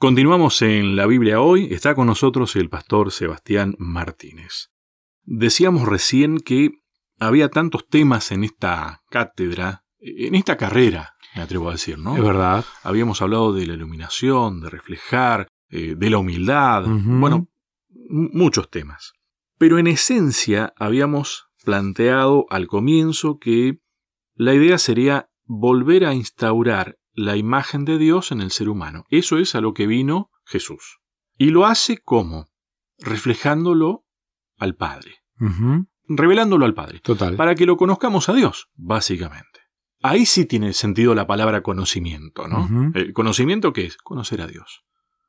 Continuamos en la Biblia hoy. Está con nosotros el pastor Sebastián Martínez. Decíamos recién que había tantos temas en esta cátedra, en esta carrera, me atrevo a decir, ¿no? Es verdad. Habíamos hablado de la iluminación, de reflejar, eh, de la humildad, bueno, muchos temas. Pero en esencia habíamos planteado al comienzo que la idea sería volver a instaurar la imagen de Dios en el ser humano. Eso es a lo que vino Jesús. Y lo hace como? Reflejándolo al Padre, revelándolo al Padre, Total. para que lo conozcamos a Dios, básicamente. Ahí sí tiene sentido la palabra conocimiento, ¿no? ¿El conocimiento qué es? Conocer a Dios.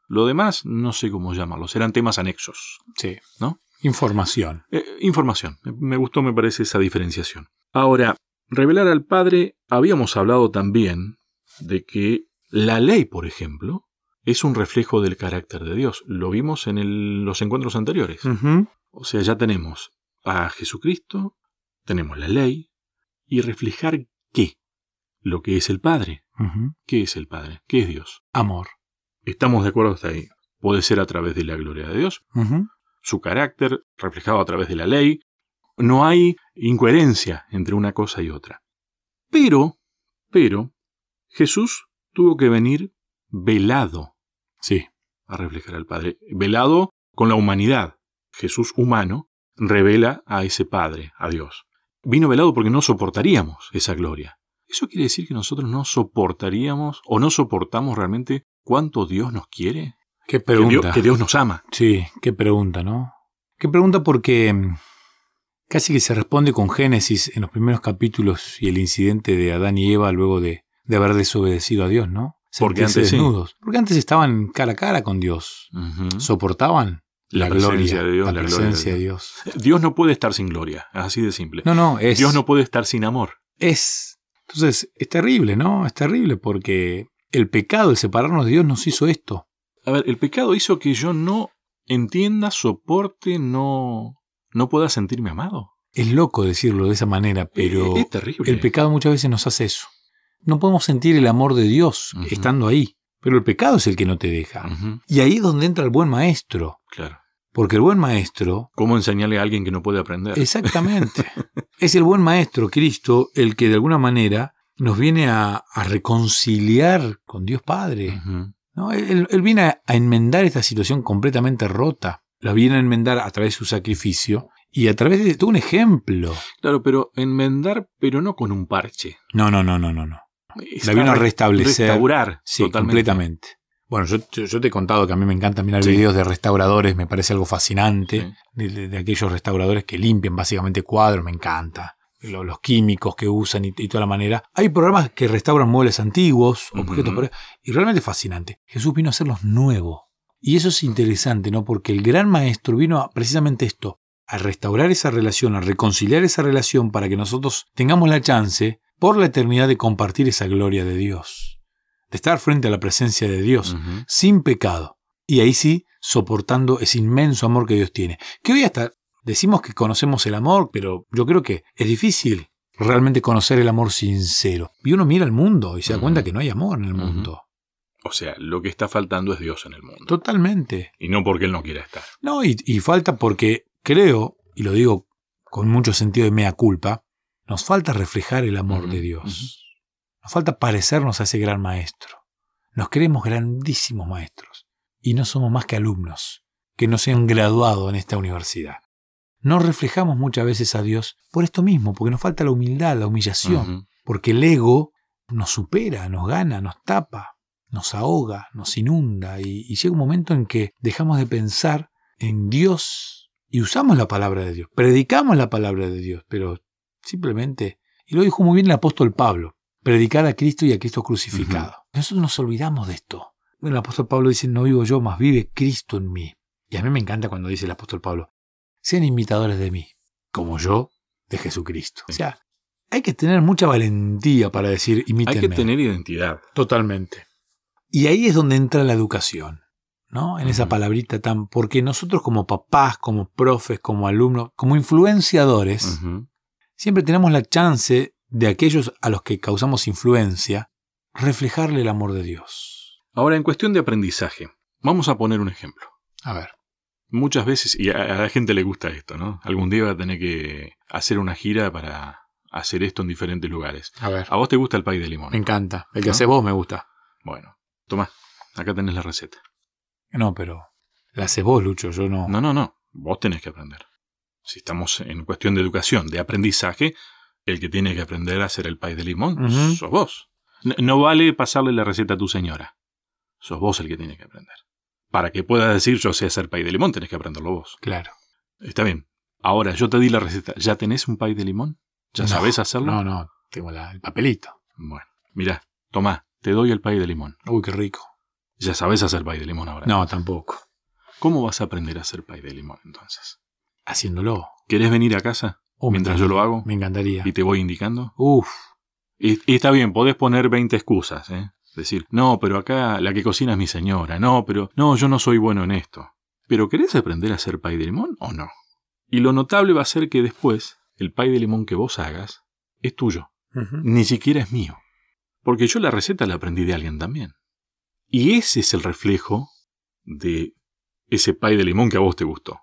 Lo demás, no sé cómo llamarlo, serán temas anexos, Sí. ¿no? Información. Eh, información. Me gustó, me parece, esa diferenciación. Ahora, revelar al Padre, habíamos hablado también de que la ley, por ejemplo, es un reflejo del carácter de Dios. Lo vimos en el- los encuentros anteriores. O sea, ya tenemos a Jesucristo, tenemos la ley, y reflejar qué? Lo que es el Padre. ¿Qué es el Padre? ¿Qué es Dios? Amor. Estamos de acuerdo hasta ahí. Puede ser a través de la gloria de Dios, su carácter reflejado a través de la ley. No hay incoherencia entre una cosa y otra. Pero, pero, Jesús tuvo que venir velado Sí. a reflejar al Padre. Velado con la humanidad. Jesús humano revela a ese Padre, a Dios. Vino velado porque no soportaríamos esa gloria. ¿Eso quiere decir que nosotros no soportaríamos o no soportamos realmente cuánto Dios nos quiere? Qué Que pregunta. Dios, que Dios nos ama. Sí, qué pregunta, ¿no? Qué pregunta porque mm, casi que se responde con Génesis en los primeros capítulos y el incidente de Adán y Eva luego de, de haber desobedecido a Dios, ¿no? Porque antes sí. desnudos. Porque antes estaban cara a cara con Dios. Soportaban La la, presencia gloria, de Dios, la, presencia de de Dios. Dios no puede estar sin gloria, así de simple. No, no, es. Dios no puede estar sin amor. es. Entonces, es terrible, ¿no? Es terrible porque el pecado, el separarnos de Dios, nos hizo esto. A ver, el pecado hizo que yo no entienda, soporte, no, no pueda sentirme amado. Es loco decirlo de esa manera, pero Eh, es terrible. el pecado muchas veces nos hace eso. No podemos sentir el amor de Dios estando ahí, pero el pecado es el que no te deja. Y ahí es donde entra el buen maestro, claro. porque el buen maestro, ¿Cómo enseñarle a alguien que no puede aprender? exactamente, es el buen maestro, Cristo, el que de alguna manera nos viene a, a reconciliar con Dios Padre. ¿no? Él, él viene a, a enmendar esta situación completamente rota. La viene a enmendar a través de su sacrificio y a través de todo un ejemplo. Claro, pero enmendar, pero no con un parche. No, no, no, no, no, no. La vino a re- restablecer. Restaurar Sí, totalmente. completamente. Bueno, yo, te he contado que a mí me encanta mirar Sí. videos de restauradores, me parece algo fascinante, Sí. de, de- de aquellos restauradores que limpian básicamente cuadros, me encanta. Lo- los químicos que usan y, y toda la manera. Hay programas que restauran muebles antiguos, objetos, y realmente es fascinante. Jesús vino a hacerlos nuevos. Y eso es interesante, ¿no? Porque el gran maestro vino a precisamente esto, a restaurar esa relación, a reconciliar esa relación para que nosotros tengamos la chance por la eternidad de compartir esa gloria de Dios, de estar frente a la presencia de Dios, sin pecado, y ahí sí soportando ese inmenso amor que Dios tiene. Que hoy hasta decimos que conocemos el amor, pero yo creo que es difícil realmente conocer el amor sincero. Y uno mira al mundo y se da cuenta que no hay amor en el mundo. O sea, lo que está faltando es Dios en el mundo. Totalmente. Y no porque Él no quiera estar. No, y, y falta porque creo, y lo digo con mucho sentido de mea culpa, nos falta reflejar el amor de Dios. Nos falta parecernos a ese gran maestro. Nos creemos grandísimos maestros y no somos más que alumnos que no se han graduado en esta universidad. No reflejamos muchas veces a Dios por esto mismo, porque nos falta la humildad, la humillación, porque el ego nos supera, nos gana, nos tapa, nos ahoga, nos inunda y, y llega un momento en que dejamos de pensar en Dios y usamos la palabra de Dios, predicamos la palabra de Dios, pero simplemente, y lo dijo muy bien el apóstol Pablo, predicar a Cristo y a Cristo crucificado. Nosotros nos olvidamos de esto. El apóstol Pablo dice, no vivo yo, más vive Cristo en mí. Y a mí me encanta cuando dice el apóstol Pablo, sean imitadores de mí, como yo de Jesucristo. O sea, hay que tener mucha valentía para decir, imítenme. Hay que tener identidad. Totalmente. Y ahí es donde entra la educación, ¿no? En esa palabrita tan... Porque nosotros como papás, como profes, como alumnos, como influenciadores. Siempre tenemos la chance de aquellos a los que causamos influencia, reflejarle el amor de Dios. Ahora, en cuestión de aprendizaje, Vamos a poner un ejemplo. A ver. Muchas veces, y a, la gente le gusta esto, ¿no? Algún día va a tener que hacer una gira para hacer esto en diferentes lugares. A ver. ¿A vos te gusta el pay de limón? Me encanta. El que ¿No? haces vos me gusta. Bueno, toma, acá tenés la receta. No, pero la haces vos, Lucho. Yo no. No, no, no, vos tenés que aprender. Si estamos en cuestión de educación, de aprendizaje, el que tiene que aprender a hacer el pay de limón Ujú. sos vos. No vale pasarle la receta a tu señora. Sos vos el que tiene que aprender. Para que puedas decir yo sé hacer pay de limón, tenés que aprenderlo vos. Claro. Está bien. Ahora, yo te di la receta. ¿Ya tenés un pay de limón? ¿Ya No, sabés hacerlo? No, no. Tengo la- el papelito. Bueno, mira, tomá, te doy el pay de limón. Uy, qué rico. Ya sabés hacer pay de limón ahora. No, tampoco. ¿Cómo vas a aprender a hacer pay de limón entonces? Haciéndolo. ¿Querés venir a casa Oh, me mientras yo lo hago Me encantaría. y te voy indicando? Uf. Y, y está bien, podés poner 20 excusas, ¿eh? Decir, no, pero acá la que cocina es mi señora, no, pero no, yo no soy bueno en esto. ¿Pero querés aprender a hacer pay de limón o no? Y lo notable va a ser que después el pay de limón que vos hagas es tuyo, ni siquiera es mío. Porque yo la receta la aprendí de alguien también. Y ese es el reflejo de ese pay de limón que a vos te gustó.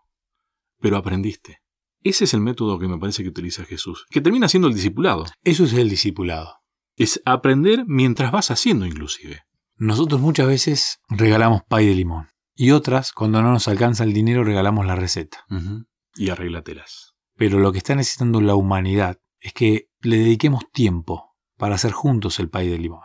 Pero aprendiste. Ese es el método que me parece que utiliza Jesús, que termina siendo el discipulado. Eso es el discipulado. Es aprender mientras vas haciendo inclusive. Nosotros muchas veces regalamos pay de limón. Y otras, cuando no nos alcanza el dinero, regalamos la receta. Y arréglatelas. Pero lo que está necesitando la humanidad es que le dediquemos tiempo para hacer juntos el pay de limón.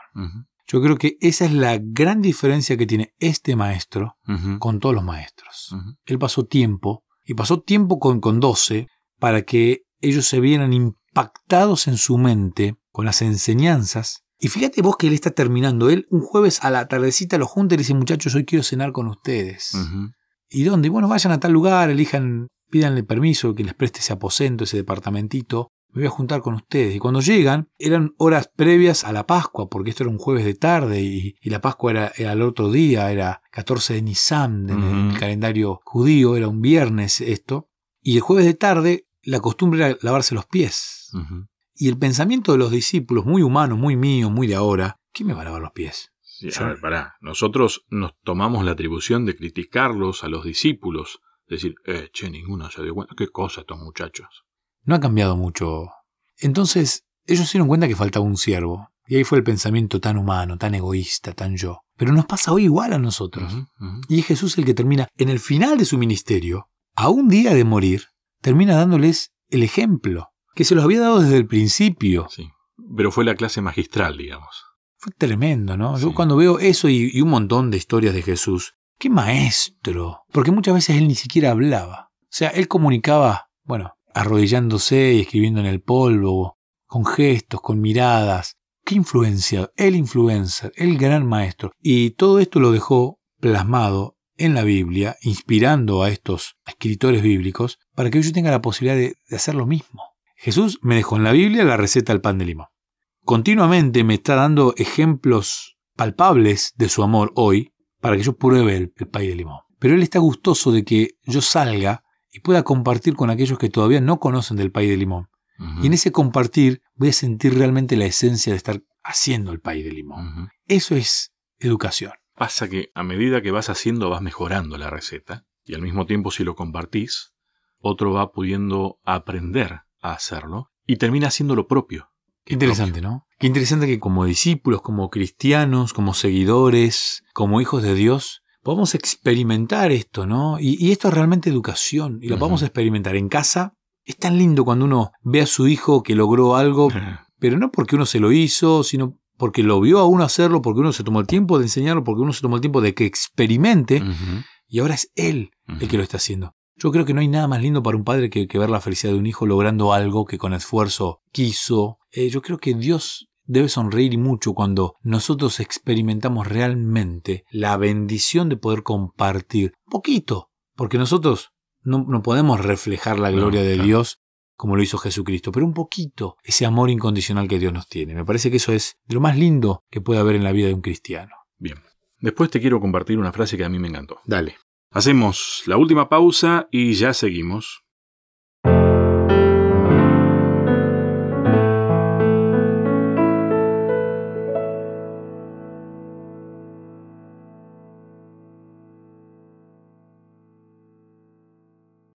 Yo creo que esa es la gran diferencia que tiene este maestro con todos los maestros. Él pasó tiempo, y pasó tiempo con, con 12, para que ellos se vieran impactados en su mente con las enseñanzas. Y fíjate vos que él está terminando. Él un jueves a la tardecita lo junta y le dice, muchachos, hoy quiero cenar con ustedes. Ujú. ¿Y dónde? Bueno, vayan a tal lugar, elijan, pídanle permiso que les preste ese aposento, ese departamentito. Me voy a juntar con ustedes. Y cuando llegan, eran horas previas a la Pascua, porque esto era un jueves de tarde y, y la Pascua era, era el otro día, era 14 de Nisan en el calendario judío, era un viernes esto. Y el jueves de tarde, la costumbre era lavarse los pies. Y el pensamiento de los discípulos, muy humano, muy mío, muy de ahora, ¿quién me va a lavar los pies? Sí, a ver, pará. Nosotros nos tomamos la atribución de criticarlos a los discípulos. Decir, eh, che, ninguno se dio cuenta. ¿Qué cosa estos muchachos? No ha cambiado mucho. Entonces, ellos se dieron cuenta que faltaba un siervo. Y ahí fue el pensamiento tan humano, tan egoísta, tan yo. Pero nos pasa hoy igual a nosotros. Y es Jesús el que termina, en el final de su ministerio, a un día de morir, termina dándoles el ejemplo, que se los había dado desde el principio. Sí. Pero fue la clase magistral, digamos. Fue tremendo, ¿no? Yo cuando veo eso y, y un montón de historias de Jesús, qué maestro. Porque muchas veces él ni siquiera hablaba. O sea, él comunicaba, bueno, arrodillándose y escribiendo en el polvo, con gestos, con miradas. Qué influencia, el influencer, el gran maestro. Y todo esto lo dejó plasmado en la Biblia, inspirando a estos escritores bíblicos, para que yo tenga la posibilidad de, hacer lo mismo. Jesús me dejó en la Biblia la receta del pan de limón. Continuamente me está dando ejemplos palpables de su amor hoy para que yo pruebe el, el pay de limón. Pero Él está gustoso de que yo salga y pueda compartir con aquellos que todavía no conocen del pay de limón. Y en ese compartir voy a sentir realmente la esencia de estar haciendo el pay de limón. Eso es educación. Pasa que a medida que vas haciendo vas mejorando la receta y al mismo tiempo si lo compartís, otro va pudiendo aprender a hacerlo y termina haciendo lo propio. Qué interesante, ¿no? Qué interesante que como discípulos, como cristianos, como seguidores, como hijos de Dios, podamos experimentar esto, ¿no? Y, y esto es realmente educación y lo Ujú. podamos experimentar en casa. Es tan lindo cuando uno ve a su hijo que logró algo, pero no porque uno se lo hizo, sino porque lo vio a uno hacerlo, porque uno se tomó el tiempo de enseñarlo, porque uno se tomó el tiempo de que experimente y ahora es él el que lo está haciendo. Yo creo que no hay nada más lindo para un padre que, que ver la felicidad de un hijo logrando algo que con esfuerzo quiso. Eh, yo creo que Dios debe sonreír mucho cuando nosotros experimentamos realmente la bendición de poder compartir un poquito, porque nosotros no, no podemos reflejar la No, gloria de claro. Dios como lo hizo Jesucristo, pero un poquito ese amor incondicional que Dios nos tiene. Me parece que eso es de lo más lindo que puede haber en la vida de un cristiano. Bien. Después te quiero compartir una frase que a mí me encantó. Dale. Hacemos la última pausa y ya seguimos